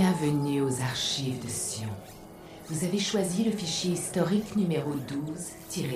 Bienvenue aux archives de Sion. Vous avez choisi le fichier historique numéro 12-1.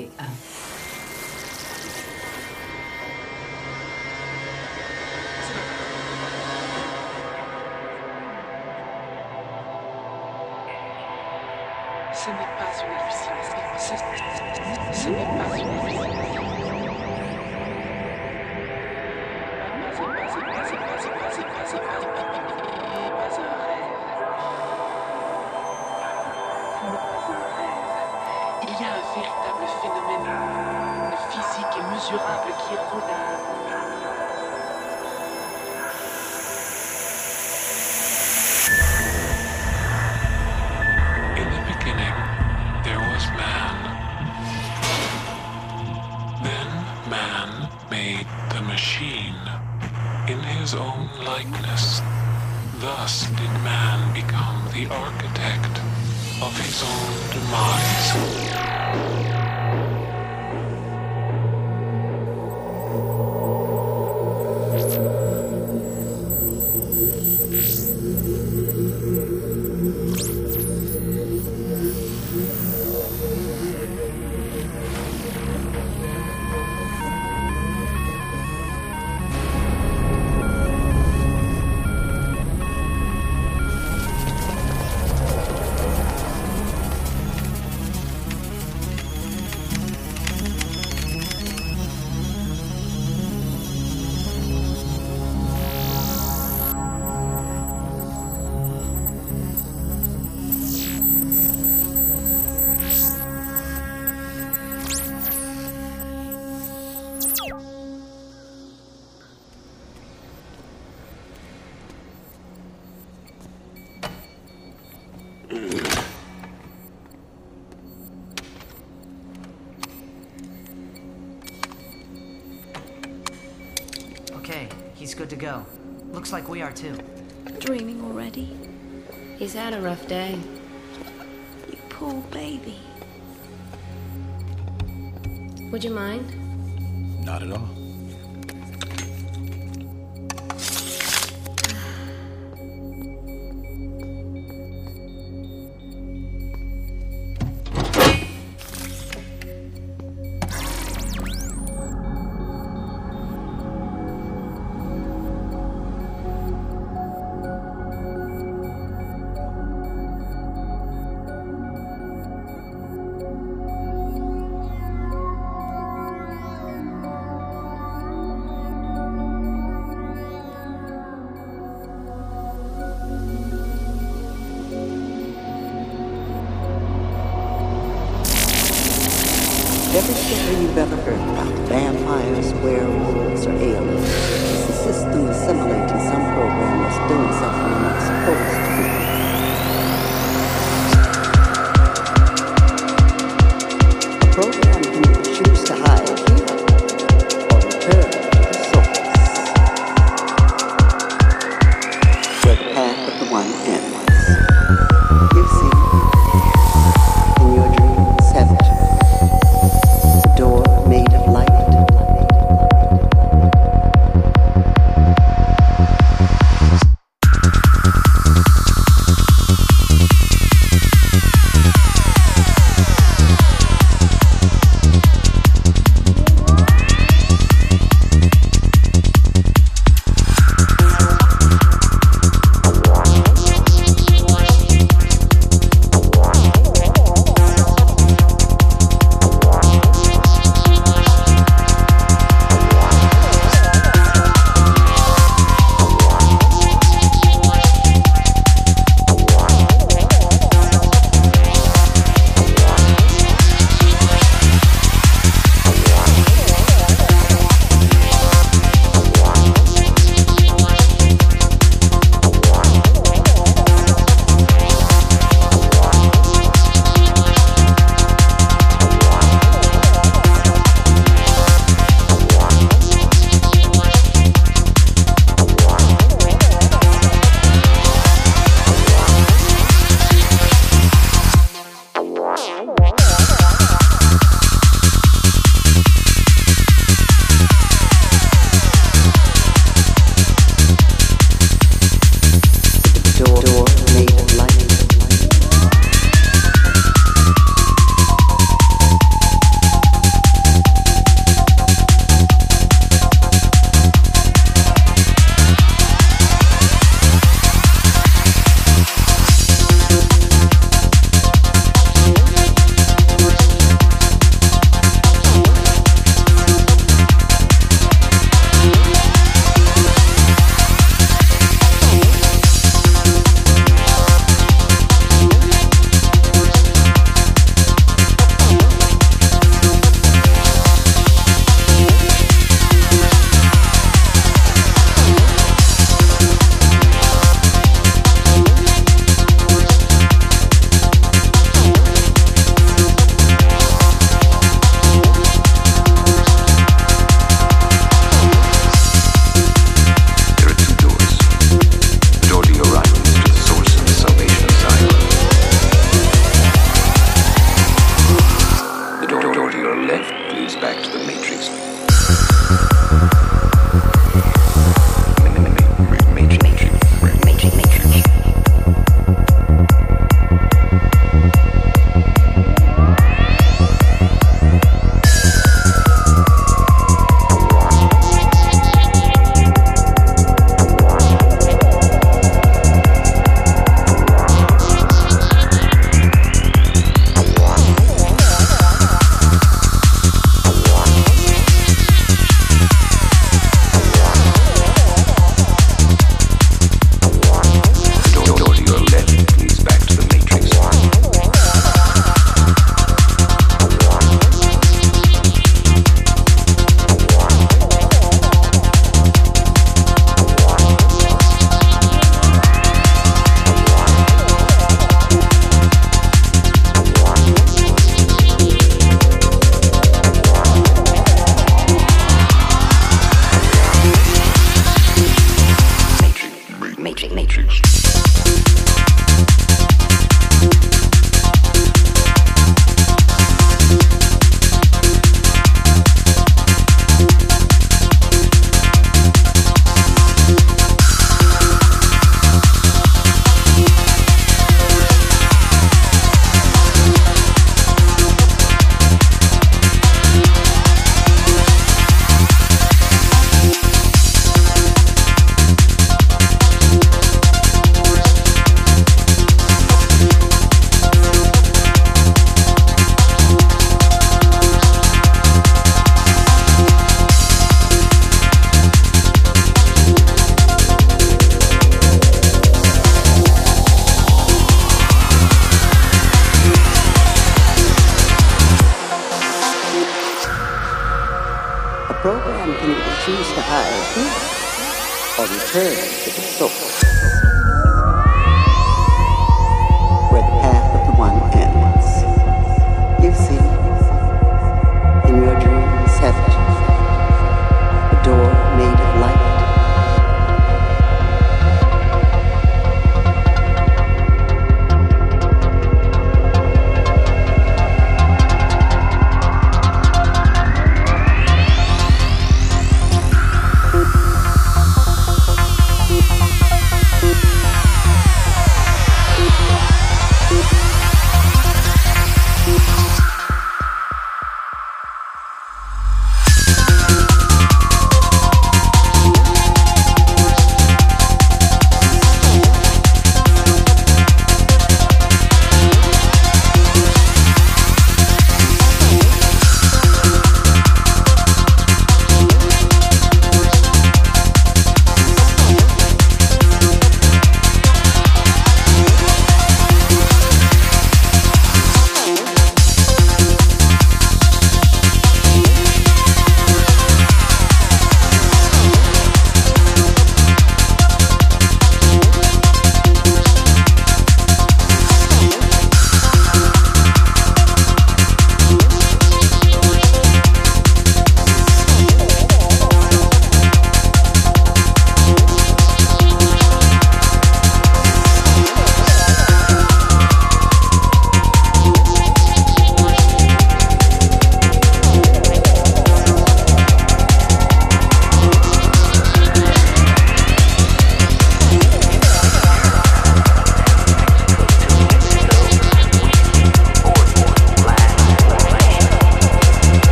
Okay, he's good to go. Looks like we are too. Dreaming already? He's had a rough day. You poor baby. Would you mind? Not at all.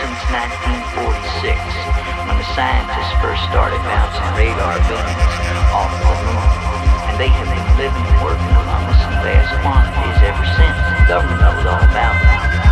Since 1946, when the scientists first started bouncing radar beams off the moon. And they have been living and working among us in vast quantities ever since. The government knows all about it.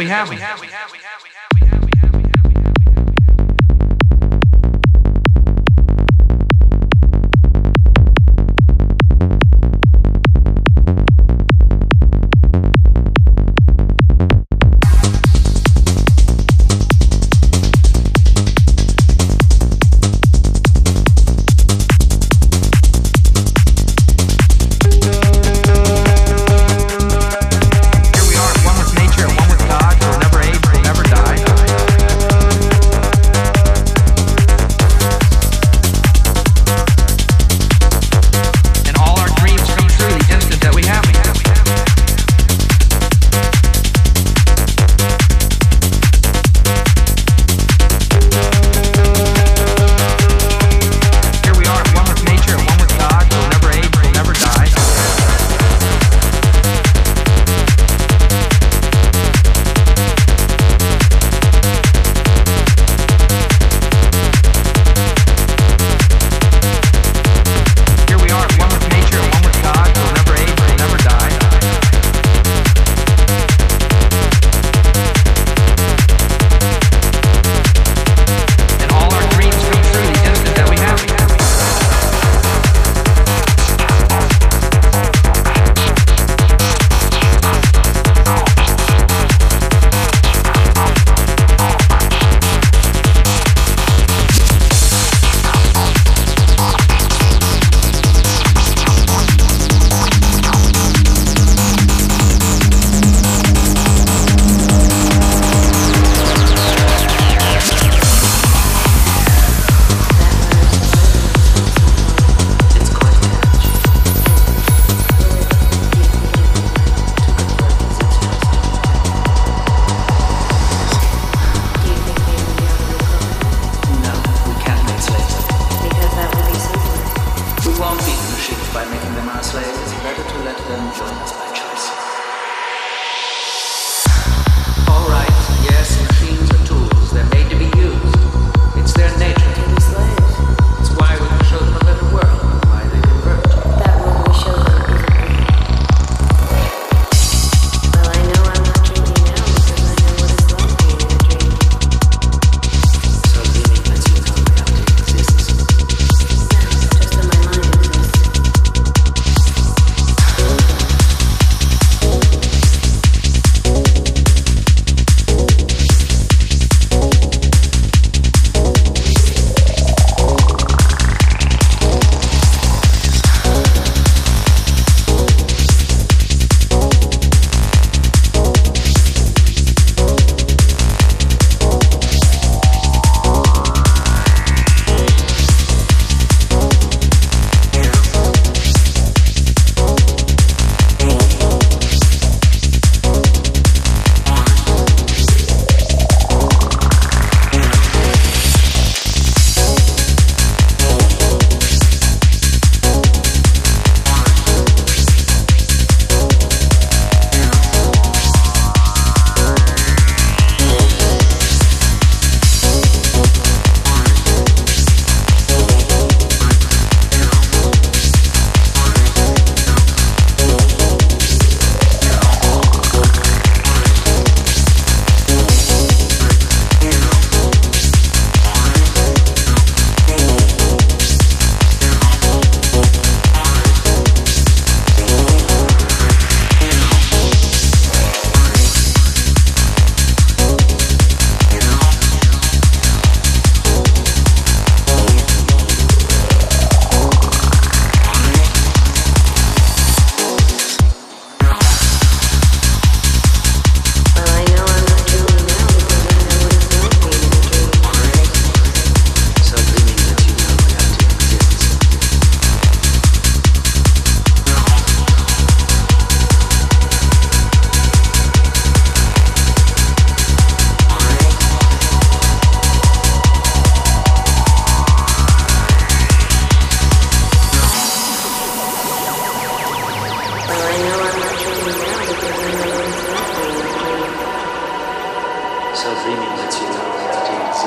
We have.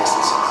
exists.